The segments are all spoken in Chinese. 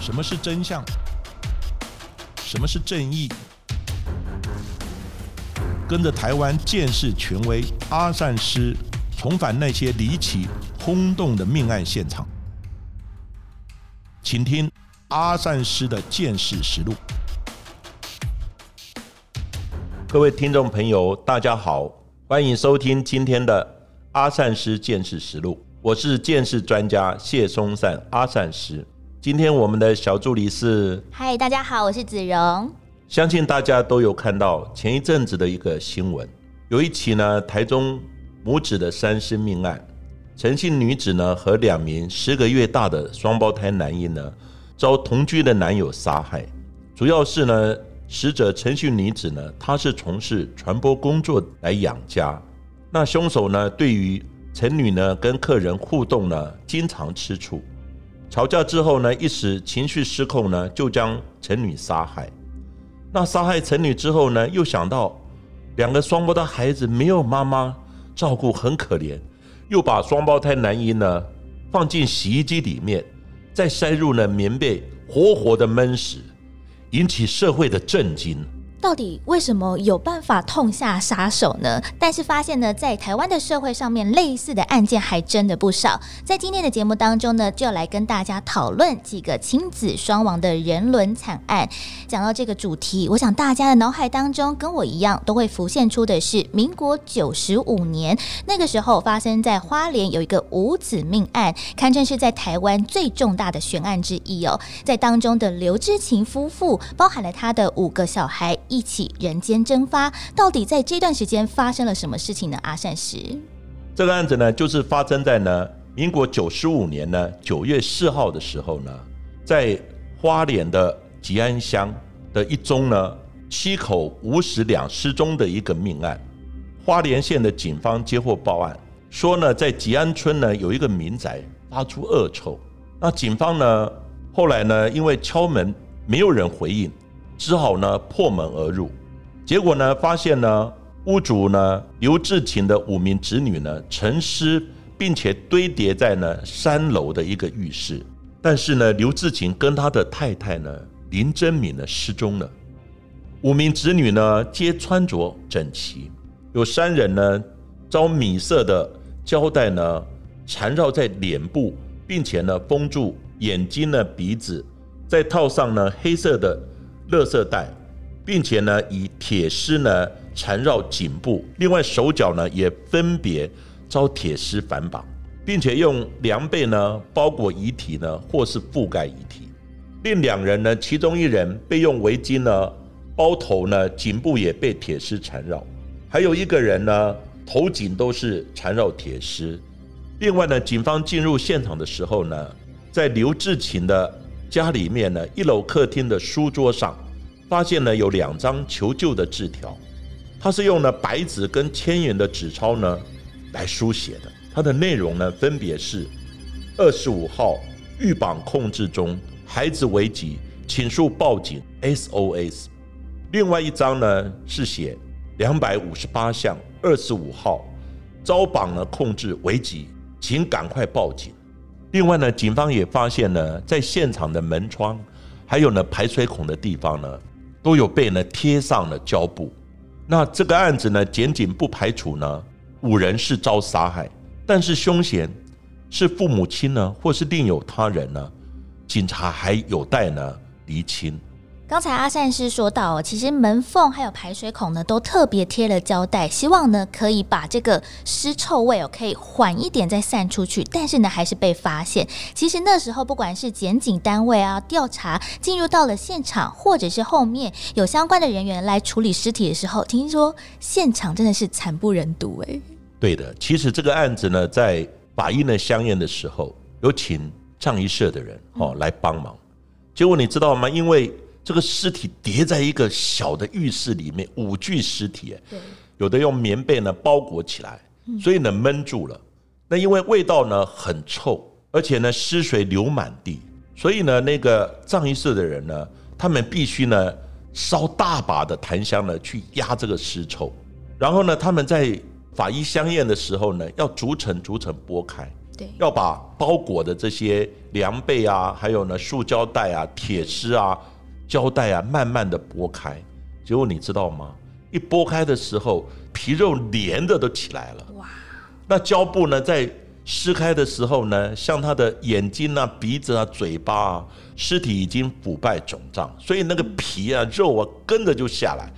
什么是真相？什么是正义？跟着台湾建识权威阿善师，重返那些离奇轰动的命案现场，请听阿善师的见识实录。各位听众朋友，大家好，欢迎收听今天的阿善师见识实录。我是见识专家谢松善阿善师。今天我们的小助理是，嗨，大家好，我是子荣。相信大家都有看到前一阵子的一个新闻，有一起呢台中母子的三尸命案，陈姓女子呢和两名十个月大的双胞胎男婴呢遭同居的男友杀害，主要是呢死者陈姓女子呢她是从事传播工作来养家，那凶手呢对于陈女呢跟客人互动呢经常吃醋。吵架之后呢，一时情绪失控呢，就将陈女杀害。那杀害陈女之后呢，又想到两个双胞胎孩子没有妈妈照顾，很可怜，又把双胞胎男婴呢放进洗衣机里面，再塞入了棉被，活活的闷死，引起社会的震惊。到底为什么有办法痛下杀手呢？但是发现呢，在台湾的社会上面，类似的案件还真的不少。在今天的节目当中呢，就来跟大家讨论几个亲子双亡的人伦惨案。讲到这个主题，我想大家的脑海当中跟我一样，都会浮现出的是民国九十五年那个时候发生在花莲有一个五子命案，堪称是在台湾最重大的悬案之一哦。在当中的刘志勤夫妇，包含了他的五个小孩。一起人间蒸发，到底在这段时间发生了什么事情呢？阿善石，这个案子呢，就是发生在呢民国九十五年呢九月四号的时候呢，在花莲的吉安乡的一宗呢七口五死两失踪的一个命案。花莲县的警方接获报案，说呢在吉安村呢有一个民宅发出恶臭，那警方呢后来呢因为敲门没有人回应。只好呢破门而入，结果呢发现呢屋主呢刘志勤的五名子女呢沉尸，并且堆叠在呢三楼的一个浴室。但是呢刘志勤跟他的太太呢林真敏呢失踪了。五名子女呢皆穿着整齐，有三人呢遭米色的胶带呢缠绕在脸部，并且呢封住眼睛呢鼻子，再套上呢黑色的。勒色带，并且呢以铁丝呢缠绕颈部，另外手脚呢也分别遭铁丝反绑，并且用凉被呢包裹遗体呢或是覆盖遗体。另两人呢，其中一人被用围巾呢包头呢，颈部也被铁丝缠绕；还有一个人呢头颈都是缠绕铁丝。另外呢，警方进入现场的时候呢，在刘志勤的。家里面呢，一楼客厅的书桌上，发现了有两张求救的字条，它是用了白纸跟千元的纸钞呢来书写的。它的内容呢，分别是：二十五号预绑控制中，孩子危急，请速报警 SOS。另外一张呢是写两百五十八项，二十五号遭绑了控制危急，请赶快报警。另外呢，警方也发现呢，在现场的门窗，还有呢排水孔的地方呢，都有被呢贴上了胶布。那这个案子呢，检警不排除呢五人是遭杀害，但是凶嫌是父母亲呢，或是另有他人呢，警察还有待呢厘清。刚才阿善师说到，其实门缝还有排水孔呢，都特别贴了胶带，希望呢可以把这个尸臭味哦，可以缓一点再散出去。但是呢，还是被发现。其实那时候，不管是检警单位啊，调查进入到了现场，或者是后面有相关的人员来处理尸体的时候，听说现场真的是惨不忍睹哎。对的，其实这个案子呢，在法医呢相验的时候，有请葬仪社的人哦来帮忙。结果你知道吗？因为这个尸体叠在一个小的浴室里面，五具尸体，有的用棉被呢包裹起来，所以呢闷住了。那因为味道呢很臭，而且呢尸水流满地，所以呢那个葬仪社的人呢，他们必须呢烧大把的檀香呢去压这个尸臭，然后呢他们在法医相验的时候呢，要逐层逐层剥开，对，要把包裹的这些凉被啊，还有呢塑胶袋啊、铁丝啊、胶带啊，慢慢的剥开。结果你知道吗？一剥开的时候，皮肉连着都起来了。哇！那胶布呢，在撕开的时候呢，像他的眼睛啊、鼻子啊、嘴巴啊，尸体已经腐败肿胀，所以那个皮啊、肉啊跟着就下来，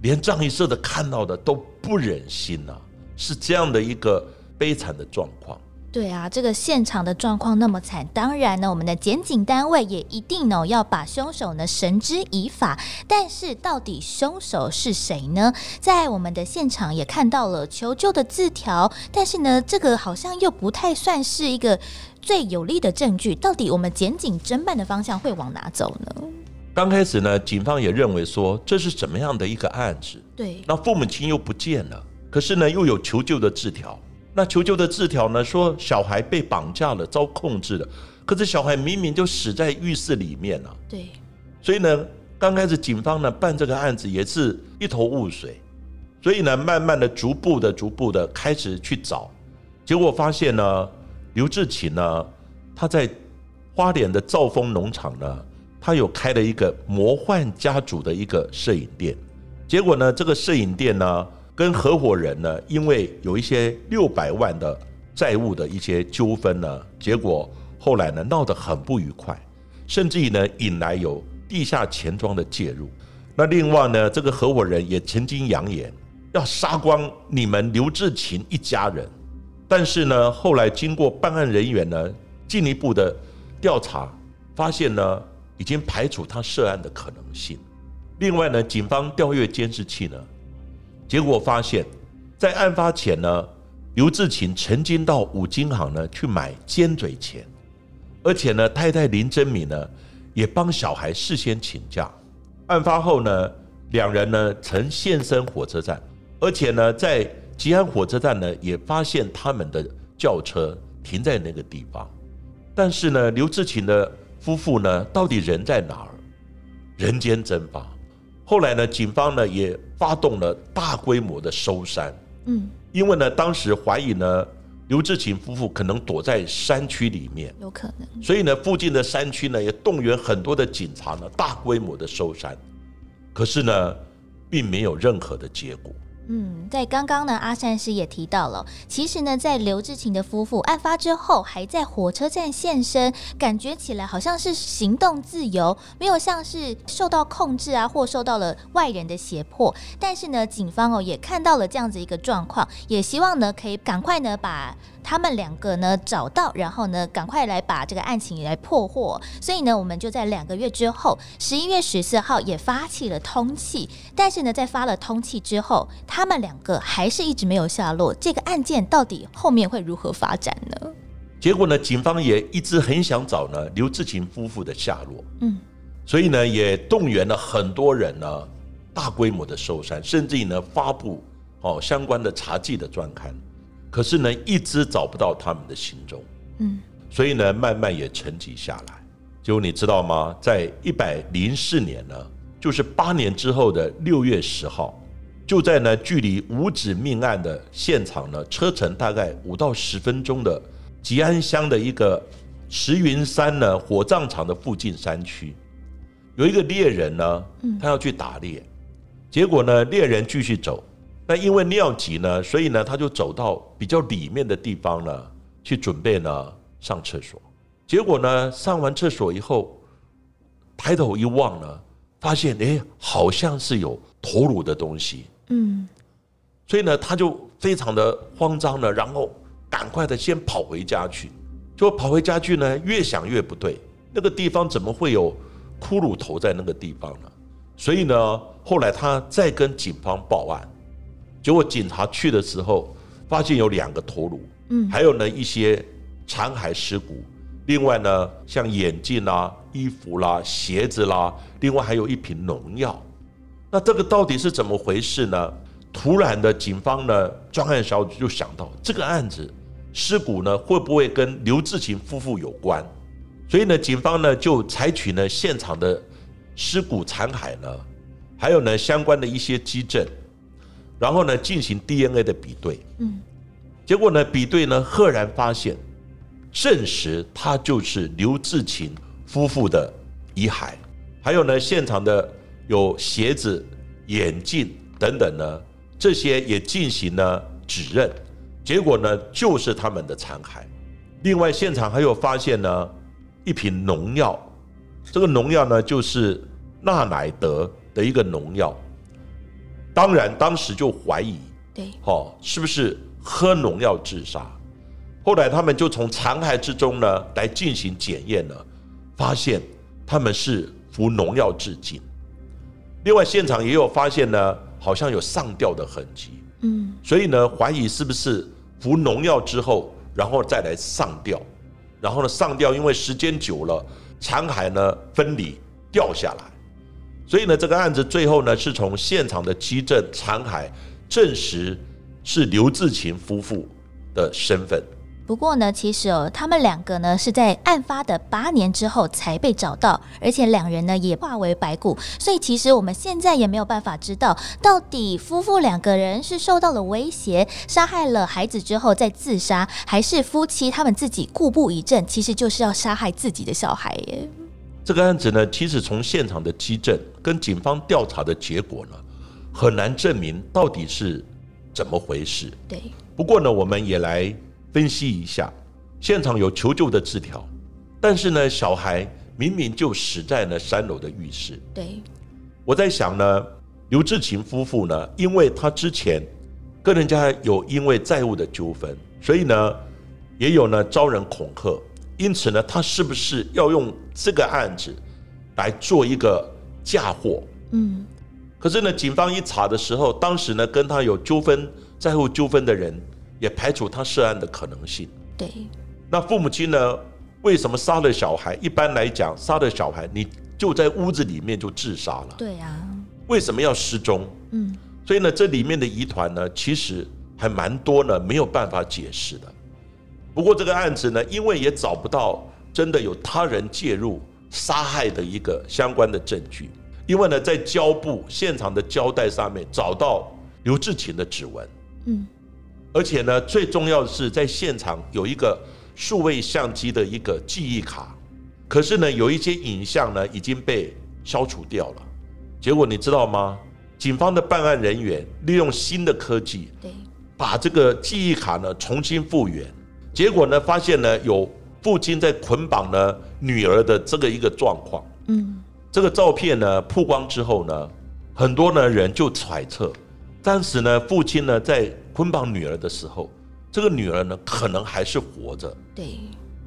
连葬仪社的看到的都不忍心呐，是这样的一个悲惨的状况。对啊，这个现场的状况那么惨，当然呢，我们的检警单位也一定呢要把凶手呢绳之以法。但是到底凶手是谁呢？在我们的现场也看到了求救的字条，但是呢，这个好像又不太算是一个最有力的证据。到底我们检警侦办的方向会往哪走呢？刚开始呢，警方也认为说这是怎么样的一个案子？对，那父母亲又不见了，可是呢又有求救的字条。那求救的字条呢？说小孩被绑架了，遭控制了。可是小孩明明就死在浴室里面了。对。所以呢，刚开始警方呢办这个案子也是一头雾水。所以呢，慢慢的、逐步的、逐步的开始去找，结果发现呢，刘志勤呢，他在花莲的兆丰农场呢，他有开了一个魔幻家族的一个摄影店。结果呢，这个摄影店呢。跟合伙人呢，因为有一些六百万的债务的一些纠纷呢，结果后来呢闹得很不愉快，甚至于呢引来有地下钱庄的介入。那另外呢，这个合伙人也曾经扬言要杀光你们刘志勤一家人，但是呢，后来经过办案人员呢进一步的调查，发现呢已经排除他涉案的可能性。另外呢，警方调阅监视器呢。结果发现，在案发前呢，刘志勤曾经到五金行呢去买尖嘴钳，而且呢，太太林真敏呢也帮小孩事先请假。案发后呢，两人呢曾现身火车站，而且呢，在吉安火车站呢也发现他们的轿车停在那个地方。但是呢，刘志勤的夫妇呢到底人在哪儿？人间蒸发。后来呢，警方呢也发动了大规模的搜山，嗯，因为呢，当时怀疑呢，刘志勤夫妇可能躲在山区里面，有可能，所以呢，附近的山区呢也动员很多的警察呢，大规模的搜山，可是呢，并没有任何的结果。嗯，在刚刚呢，阿善师也提到了，其实呢，在刘志勤的夫妇案发之后，还在火车站现身，感觉起来好像是行动自由，没有像是受到控制啊，或受到了外人的胁迫。但是呢，警方哦也看到了这样子一个状况，也希望呢可以赶快呢把。他们两个呢找到，然后呢赶快来把这个案情来破获。所以呢，我们就在两个月之后，十一月十四号也发起了通气。但是呢，在发了通气之后，他们两个还是一直没有下落。这个案件到底后面会如何发展呢？结果呢，警方也一直很想找呢刘志勤夫妇的下落。嗯，所以呢，也动员了很多人呢，大规模的搜山，甚至于呢发布哦相关的查缉的专刊。可是呢，一直找不到他们的行踪，嗯，所以呢，慢慢也沉寂下来。结果你知道吗？在一百零四年呢，就是八年之后的六月十号，就在呢距离五指命案的现场呢，车程大概五到十分钟的吉安乡的一个石云山呢火葬场的附近山区，有一个猎人呢，他要去打猎，结果呢，猎人继续走。那因为尿急呢，所以呢，他就走到比较里面的地方呢，去准备呢上厕所。结果呢，上完厕所以后，抬头一望呢，发现哎，好像是有头颅的东西。嗯，所以呢，他就非常的慌张呢，然后赶快的先跑回家去。就跑回家去呢，越想越不对，那个地方怎么会有骷髅头在那个地方呢？所以呢，后来他再跟警方报案。结果警察去的时候，发现有两个头颅，嗯，还有呢一些残骸尸骨，另外呢像眼镜啦、衣服啦、鞋子啦，另外还有一瓶农药。那这个到底是怎么回事呢？突然的，警方呢专案小组就想到这个案子尸骨呢会不会跟刘志勤夫妇有关？所以呢，警方呢就采取呢现场的尸骨残骸呢，还有呢相关的一些基证。然后呢，进行 DNA 的比对，嗯，结果呢，比对呢，赫然发现证实他就是刘志勤夫妇的遗骸。还有呢，现场的有鞋子、眼镜等等呢，这些也进行了指认，结果呢就是他们的残骸。另外，现场还有发现呢一瓶农药，这个农药呢就是纳乃德的一个农药。当然，当时就怀疑，对，哦，是不是喝农药自杀？后来他们就从残骸之中呢来进行检验了，发现他们是服农药致敬。另外，现场也有发现呢，好像有上吊的痕迹，嗯，所以呢，怀疑是不是服农药之后，然后再来上吊，然后呢上吊，因为时间久了，残骸呢分离掉下来，所以呢，这个案子最后呢是从现场的基证残骸证实是刘志勤夫妇的身份。不过呢，其实哦，他们两个呢是在案发的八年之后才被找到，而且两人呢也化为白骨，所以其实我们现在也没有办法知道，到底夫妇两个人是受到了威胁，杀害了孩子之后再自杀，还是夫妻他们自己故布疑阵，其实就是要杀害自己的小孩耶。这个案子呢，其实从现场的基证跟警方调查的结果呢，很难证明到底是怎么回事。对，不过呢，我们也来分析一下，现场有求救的字条，但是呢，小孩明明就死在了三楼的浴室。对，我在想呢，刘志勤夫妇呢，因为他之前跟人家有因为债务的纠纷，所以呢，也有呢招人恐吓，因此呢，他是不是要用这个案子来做一个嫁祸？嗯，可是呢，警方一查的时候，当时呢跟他有纠纷、债务纠纷的人，也排除他涉案的可能性。对，那父母亲呢，为什么杀了小孩？一般来讲，杀了小孩，你就在屋子里面就自杀了，对啊，为什么要失踪？嗯，所以呢，这里面的疑团呢，其实还蛮多呢，没有办法解释的。不过这个案子呢，因为也找不到真的有他人介入杀害的一个相关的证据，因为呢，在胶布现场的胶带上面找到刘志勤的指纹，嗯，而且呢，最重要的是在现场有一个数位相机的一个记忆卡，可是呢，有一些影像呢已经被消除掉了。结果你知道吗？警方的办案人员利用新的科技，对，把这个记忆卡呢重新复原，结果呢发现呢有父亲在捆绑呢女儿的这个一个状况。嗯，这个照片呢曝光之后呢，很多呢人就揣测，当时呢父亲呢在捆绑女儿的时候，这个女儿呢可能还是活着。对，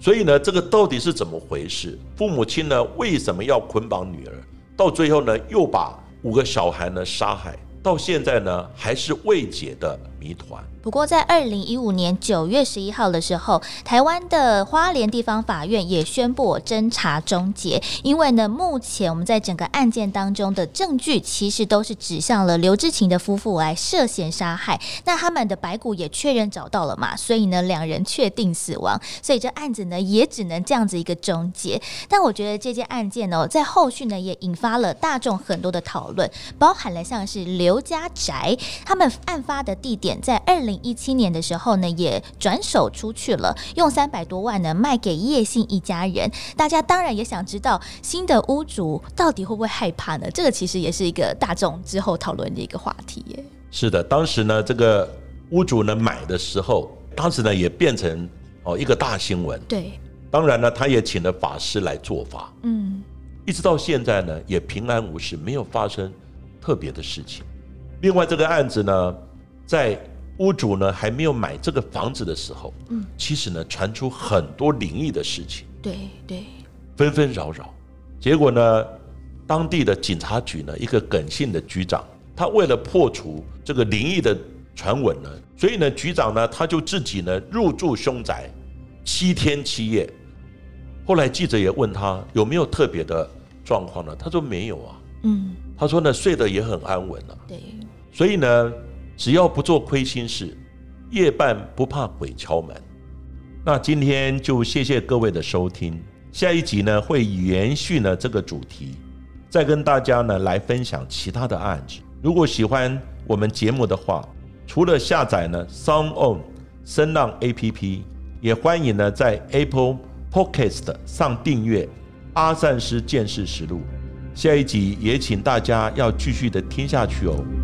所以呢，这个到底是怎么回事？父母亲呢为什么要捆绑女儿？到最后呢，又把五个小孩呢杀害，到现在呢还是未解的谜团。不过，在二零一五年九月十一号的时候，台湾的花莲地方法院也宣布侦查终结，因为呢，目前我们在整个案件当中的证据其实都是指向了刘志勤的夫妇来涉嫌杀害。那他们的白骨也确认找到了嘛，所以呢，两人确定死亡，所以这案子呢也只能这样子一个终结。但我觉得这件案件呢，在后续呢也引发了大众很多的讨论，包含了像是刘家宅他们案发的地点在二零。一七年的时候呢，也转手出去了，用三百多万呢卖给叶姓一家人。大家当然也想知道新的屋主到底会不会害怕呢？这个其实也是一个大众之后讨论的一个话题耶。是的，当时呢，这个屋主呢买的时候，当时呢也变成哦一个大新闻。对，当然呢，他也请了法师来做法，嗯，一直到现在呢也平安无事，没有发生特别的事情。另外，这个案子呢，在屋主呢还没有买这个房子的时候，嗯，其实呢传出很多灵异的事情，对对，纷纷扰扰。结果呢，当地的警察局呢一个耿姓的局长，他为了破除这个灵异的传闻呢，所以呢局长呢他就自己呢入住凶宅七天七夜。后来记者也问他有没有特别的状况呢？他说没有啊。嗯，他说呢睡得也很安稳啊。对，所以呢。只要不做亏心事，夜半不怕鬼敲门。那今天就谢谢各位的收听，下一集呢会延续呢这个主题，再跟大家呢来分享其他的案子。如果喜欢我们节目的话，除了下载呢 Sound On 声浪 APP，也欢迎呢在 Apple Podcast 上订阅《阿善师见识实录》。下一集也请大家要继续的听下去哦。